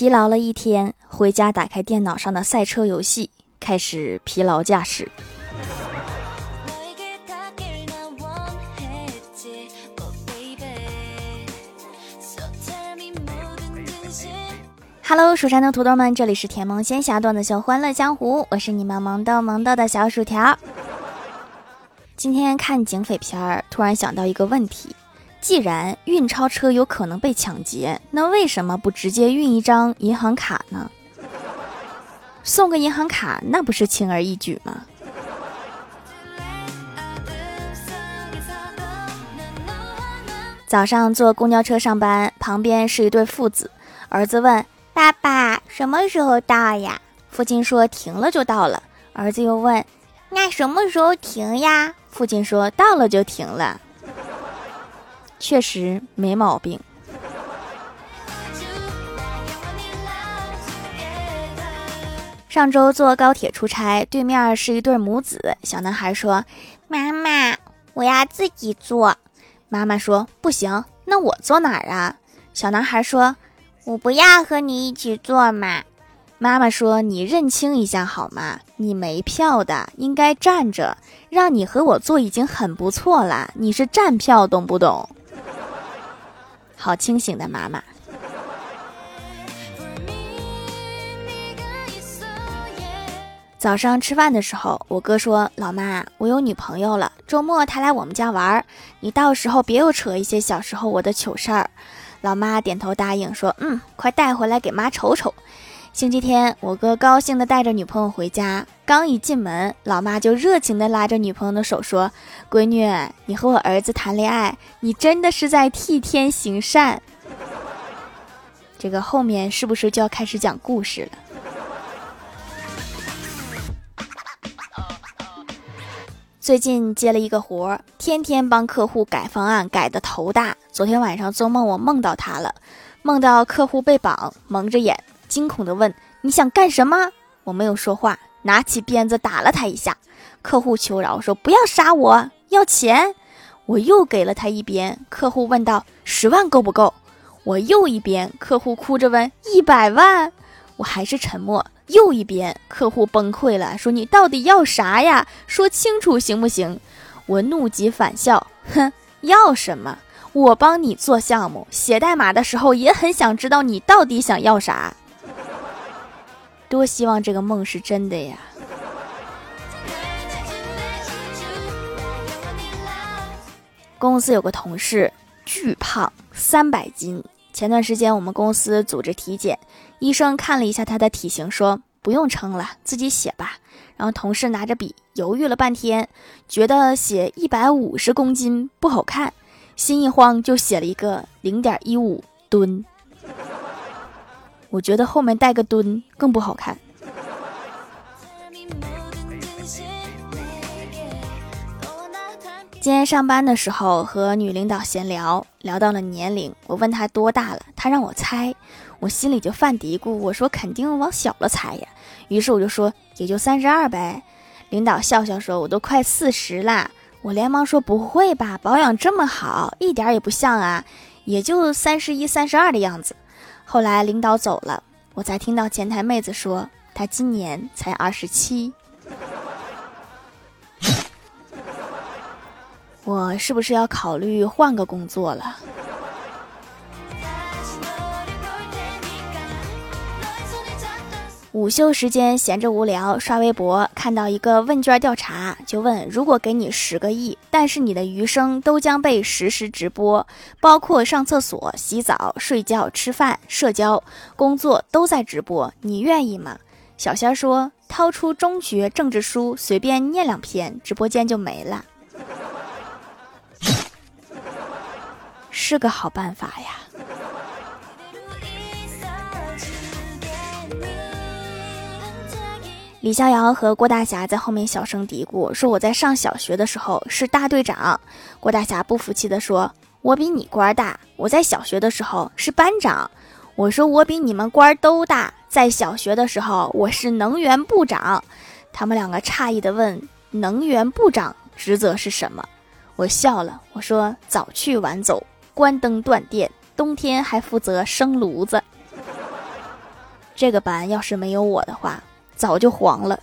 疲劳了一天，回家打开电脑上的赛车游戏，开始疲劳驾驶。Hello，蜀山的土豆们，这里是甜萌仙侠段子秀欢乐江湖，我是你们萌豆萌豆的小薯条。今天看警匪片儿，突然想到一个问题：既然运钞车有可能被抢劫，那为什么不直接运一张银行卡呢？送个银行卡，那不是轻而易举吗？早上坐公交车上班，旁边是一对父子，儿子问。爸爸什么时候到呀？父亲说停了就到了。儿子又问：“那什么时候停呀？”父亲说到了就停了。确实没毛病。上周坐高铁出差，对面是一对母子。小男孩说：“妈妈，我要自己坐。”妈妈说：“不行，那我坐哪儿啊？”小男孩说。我不要和你一起坐嘛，妈妈说你认清一下好吗？你没票的，应该站着。让你和我坐已经很不错了，你是站票，懂不懂？好清醒的妈妈。早上吃饭的时候，我哥说：“老妈，我有女朋友了，周末她来我们家玩，你到时候别又扯一些小时候我的糗事儿。”老妈点头答应说：“嗯，快带回来给妈瞅瞅。”星期天，我哥高兴地带着女朋友回家，刚一进门，老妈就热情地拉着女朋友的手说：“闺女，你和我儿子谈恋爱，你真的是在替天行善。”这个后面是不是就要开始讲故事了？最近接了一个活儿，天天帮客户改方案，改的头大。昨天晚上做梦，我梦到他了，梦到客户被绑，蒙着眼，惊恐地问：“你想干什么？”我没有说话，拿起鞭子打了他一下。客户求饶说：“不要杀我，要钱。”我又给了他一鞭。客户问道：“十万够不够？”我又一鞭。客户哭着问：“一百万？”我还是沉默。又一鞭。客户崩溃了，说：“你到底要啥呀？说清楚行不行？”我怒极反笑：“哼，要什么？”我帮你做项目，写代码的时候也很想知道你到底想要啥。多希望这个梦是真的呀！公司有个同事巨胖，三百斤。前段时间我们公司组织体检，医生看了一下他的体型，说不用称了，自己写吧。然后同事拿着笔犹豫了半天，觉得写一百五十公斤不好看。心一慌，就写了一个零点一五吨。我觉得后面带个吨更不好看。今天上班的时候和女领导闲聊，聊到了年龄，我问她多大了，她让我猜，我心里就犯嘀咕，我说肯定往小了猜呀。于是我就说也就三十二呗。领导笑笑说，我都快四十啦。我连忙说：“不会吧，保养这么好，一点也不像啊，也就三十一、三十二的样子。”后来领导走了，我才听到前台妹子说：“她今年才二十七。”我是不是要考虑换个工作了？午休时间闲着无聊，刷微博看到一个问卷调查，就问：如果给你十个亿，但是你的余生都将被实时直播，包括上厕所、洗澡、睡觉、吃饭、社交、工作都在直播，你愿意吗？小仙说：掏出中学政治书，随便念两篇，直播间就没了，是个好办法呀。李逍遥和郭大侠在后面小声嘀咕说：“我在上小学的时候是大队长。”郭大侠不服气地说：“我比你官大，我在小学的时候是班长。”我说：“我比你们官都大，在小学的时候我是能源部长。”他们两个诧异地问：“能源部长职责是什么？”我笑了，我说：“早去晚走，关灯断电，冬天还负责生炉子。”这个班要是没有我的话，早就黄了。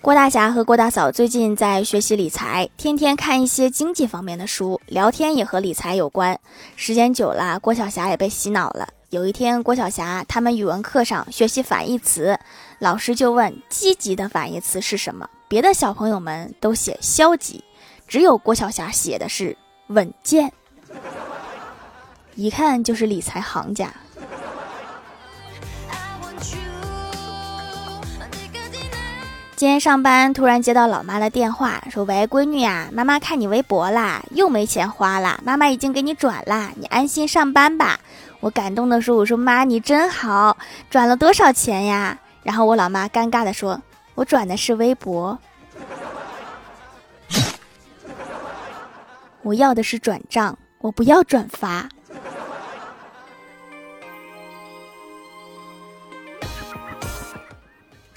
郭大侠和郭大嫂最近在学习理财，天天看一些经济方面的书，聊天也和理财有关。时间久了，郭晓霞也被洗脑了。有一天，郭晓霞他们语文课上学习反义词，老师就问：“积极的反义词是什么？”别的小朋友们都写消极，只有郭晓霞写的是稳健，一看就是理财行家。今天上班突然接到老妈的电话，说：“喂，闺女呀，妈妈看你微博啦，又没钱花了，妈妈已经给你转啦，你安心上班吧。”我感动的说：“我说妈，你真好，转了多少钱呀？”然后我老妈尴尬的说：“我转的是微博，我要的是转账，我不要转发。”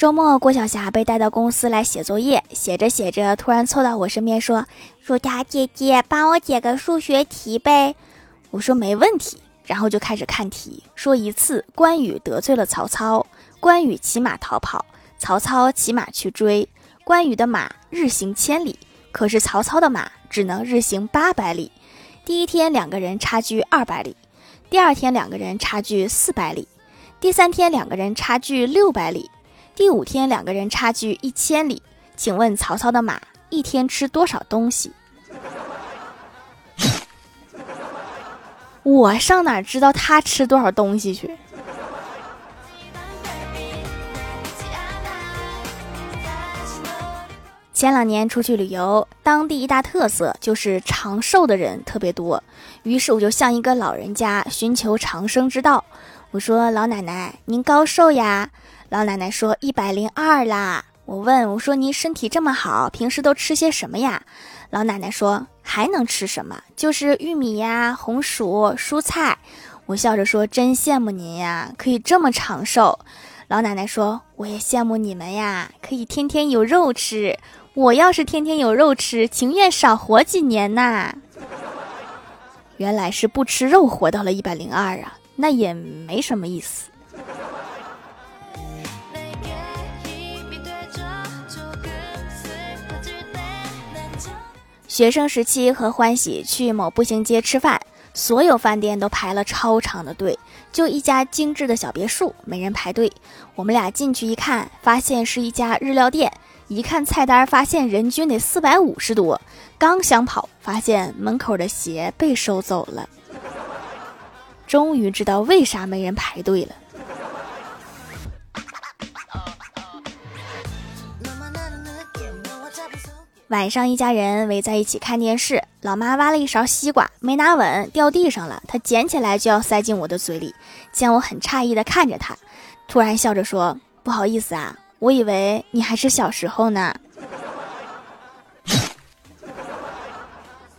周末，郭晓霞被带到公司来写作业，写着写着，突然凑到我身边说：“薯条姐姐，帮我解个数学题呗。”我说：“没问题。”然后就开始看题，说一次关羽得罪了曹操，关羽骑马逃跑，曹操骑马去追，关羽的马日行千里，可是曹操的马只能日行八百里。第一天两个人差距二百里，第二天两个人差距四百里，第三天两个人差距六百里。第五天，两个人差距一千里。请问曹操的马一天吃多少东西？我上哪知道他吃多少东西去？前两年出去旅游，当地一大特色就是长寿的人特别多。于是我就向一个老人家寻求长生之道。我说：“老奶奶，您高寿呀？”老奶奶说：“一百零二啦。”我问我说：“您身体这么好，平时都吃些什么呀？”老奶奶说：“还能吃什么？就是玉米呀、红薯、蔬菜。”我笑着说：“真羡慕您呀，可以这么长寿。”老奶奶说：“我也羡慕你们呀，可以天天有肉吃。我要是天天有肉吃，情愿少活几年呐。”原来是不吃肉活到了一百零二啊，那也没什么意思。学生时期和欢喜去某步行街吃饭，所有饭店都排了超长的队，就一家精致的小别墅没人排队。我们俩进去一看，发现是一家日料店，一看菜单，发现人均得四百五十多。刚想跑，发现门口的鞋被收走了。终于知道为啥没人排队了。晚上，一家人围在一起看电视。老妈挖了一勺西瓜，没拿稳，掉地上了。她捡起来就要塞进我的嘴里，见我很诧异的看着她，突然笑着说：“不好意思啊，我以为你还是小时候呢。”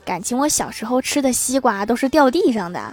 感情我小时候吃的西瓜都是掉地上的。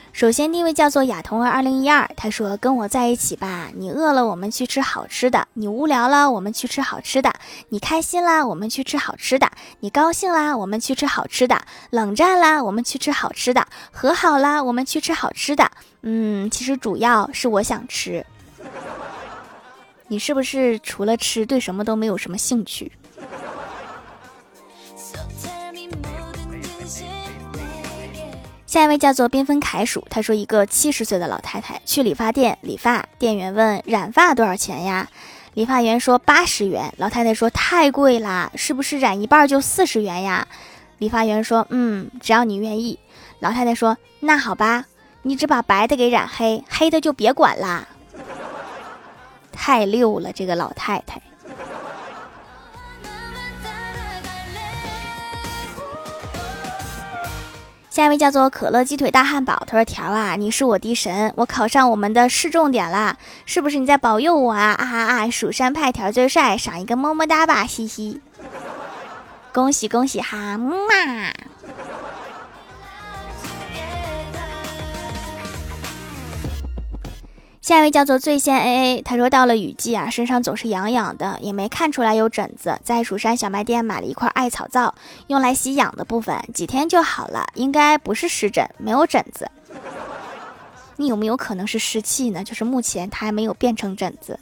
首先，第一位叫做亚童儿二零一二，他说：“跟我在一起吧，你饿了我们去吃好吃的，你无聊了我们去吃好吃的，你开心啦我们去吃好吃的，你高兴啦我们去吃好吃的，冷战啦我们去吃好吃的，和好啦我们去吃好吃的。嗯，其实主要是我想吃。你是不是除了吃对什么都没有什么兴趣？”下一位叫做缤纷凯鼠，他说一个七十岁的老太太去理发店理发，店员问染发多少钱呀？理发员说八十元。老太太说太贵啦，是不是染一半就四十元呀？理发员说嗯，只要你愿意。老太太说那好吧，你只把白的给染黑，黑的就别管啦。太溜了，这个老太太。下一位叫做可乐鸡腿大汉堡，他说：“条啊，你是我的神，我考上我们的市重点啦，是不是你在保佑我啊？啊啊啊！蜀山派条最帅，赏一个么么哒吧，嘻嘻，恭喜恭喜哈嘛！”下一位叫做醉仙 A A，他说到了雨季啊，身上总是痒痒的，也没看出来有疹子，在蜀山小卖店买了一块艾草皂，用来洗痒的部分，几天就好了，应该不是湿疹，没有疹子。你有没有可能是湿气呢？就是目前它还没有变成疹子。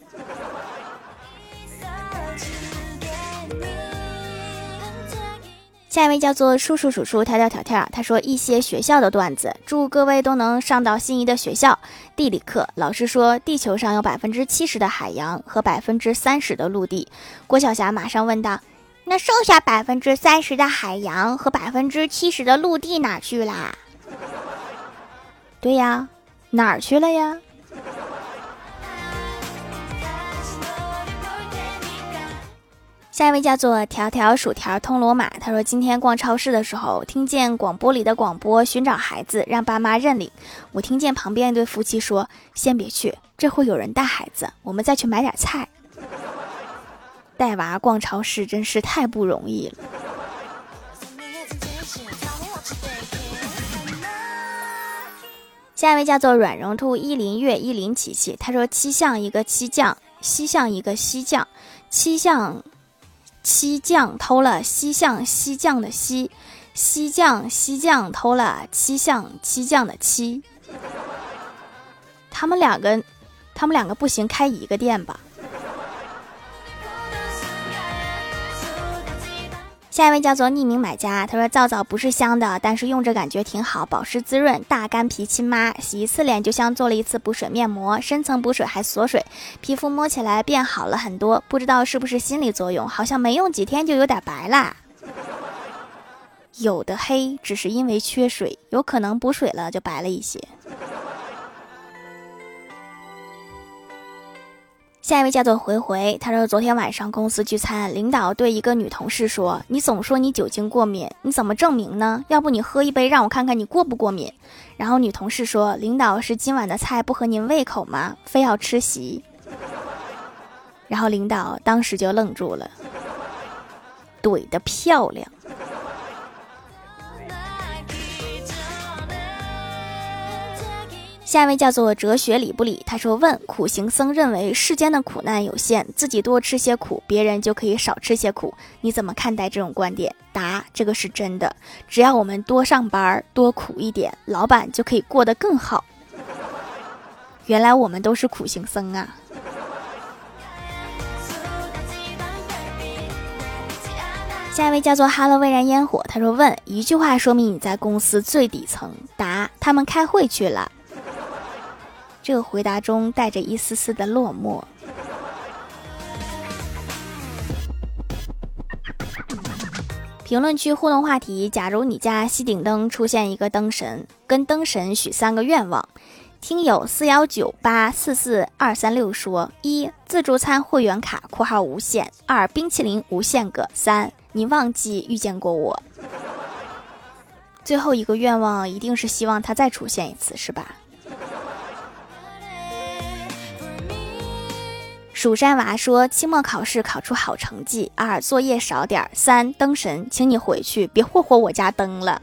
下一位叫做叔叔叔叔跳跳跳跳，他说一些学校的段子，祝各位都能上到心仪的学校。地理课老师说，地球上有百分之七十的海洋和百分之三十的陆地。郭晓霞马上问道：“那剩下百分之三十的海洋和百分之七十的陆地哪去啦？”对呀，哪儿去了呀？下一位叫做条条薯条通罗马，他说今天逛超市的时候，听见广播里的广播寻找孩子，让爸妈认领。我听见旁边一对夫妻说：“先别去，这会有人带孩子，我们再去买点菜。”带娃逛超市真是太不容易了。下一位叫做软绒兔一林月一林琪琪，他说七巷一个七将，西巷一个西将，七巷。西将偷了西巷西将的西，西将西将偷了七巷七将的七。他们两个，他们两个不行，开一个店吧。下一位叫做匿名买家，他说皂皂不是香的，但是用着感觉挺好，保湿滋润，大干皮亲妈，洗一次脸就像做了一次补水面膜，深层补水还锁水，皮肤摸起来变好了很多。不知道是不是心理作用，好像没用几天就有点白啦。有的黑只是因为缺水，有可能补水了就白了一些。下一位叫做回回，他说昨天晚上公司聚餐，领导对一个女同事说：“你总说你酒精过敏，你怎么证明呢？要不你喝一杯，让我看看你过不过敏。”然后女同事说：“领导是今晚的菜不合您胃口吗？非要吃席。”然后领导当时就愣住了，怼的漂亮。下一位叫做哲学理不理，他说：“问苦行僧认为世间的苦难有限，自己多吃些苦，别人就可以少吃些苦，你怎么看待这种观点？”答：这个是真的，只要我们多上班，多苦一点，老板就可以过得更好。原来我们都是苦行僧啊！下一位叫做哈喽蔚然烟火，他说：“问一句话说明你在公司最底层。”答：他们开会去了。这个回答中带着一丝丝的落寞。评论区互动话题：假如你家吸顶灯出现一个灯神，跟灯神许三个愿望。听友四幺九八四四二三六说：一、自助餐会员卡（括号无限）；二、冰淇淋无限个；三、你忘记遇见过我。最后一个愿望一定是希望他再出现一次，是吧？蜀山娃说：“期末考试考出好成绩。二作业少点。三灯神，请你回去，别霍霍我家灯了。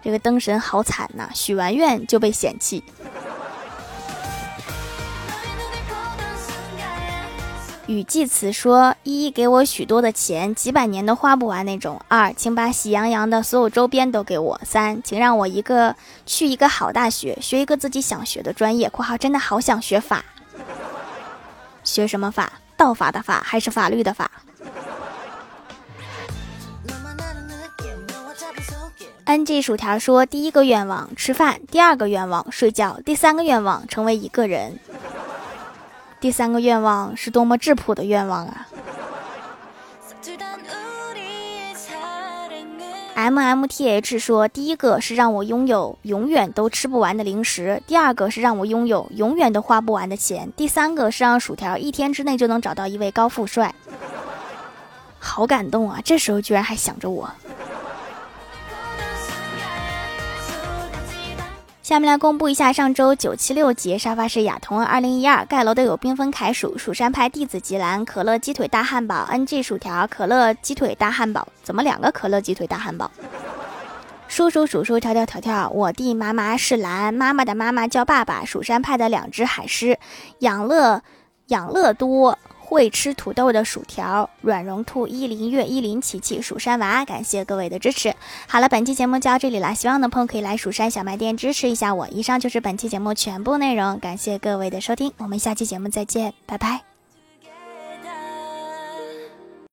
这个灯神好惨呐，许完愿就被嫌弃。”雨季词说：“一给我许多的钱，几百年都花不完那种。二，请把喜羊羊的所有周边都给我。三，请让我一个去一个好大学，学一个自己想学的专业。（括号真的好想学法。）”学什么法？道法的法还是法律的法？NG 薯条说：第一个愿望吃饭，第二个愿望睡觉，第三个愿望成为一个人。第三个愿望是多么质朴的愿望啊！M M T H 说：“第一个是让我拥有永远都吃不完的零食，第二个是让我拥有永远都花不完的钱，第三个是让薯条一天之内就能找到一位高富帅。”好感动啊！这时候居然还想着我。下面来公布一下上周九七六级沙发是亚童二零一二盖楼的有缤纷凯鼠、蜀山派弟子吉兰、可乐鸡腿大汉堡、NG 薯条、可乐鸡腿大汉堡，怎么两个可乐鸡腿大汉堡？叔叔叔叔跳跳跳跳，我弟妈妈是蓝，妈妈的妈妈叫爸爸。蜀山派的两只海狮，养乐养乐多会吃土豆的薯条，软绒兔伊林月伊林琪琪蜀山娃，感谢各位的支持。好了，本期节目就到这里了，希望的朋友可以来蜀山小卖店支持一下我。以上就是本期节目全部内容，感谢各位的收听，我们下期节目再见，拜拜。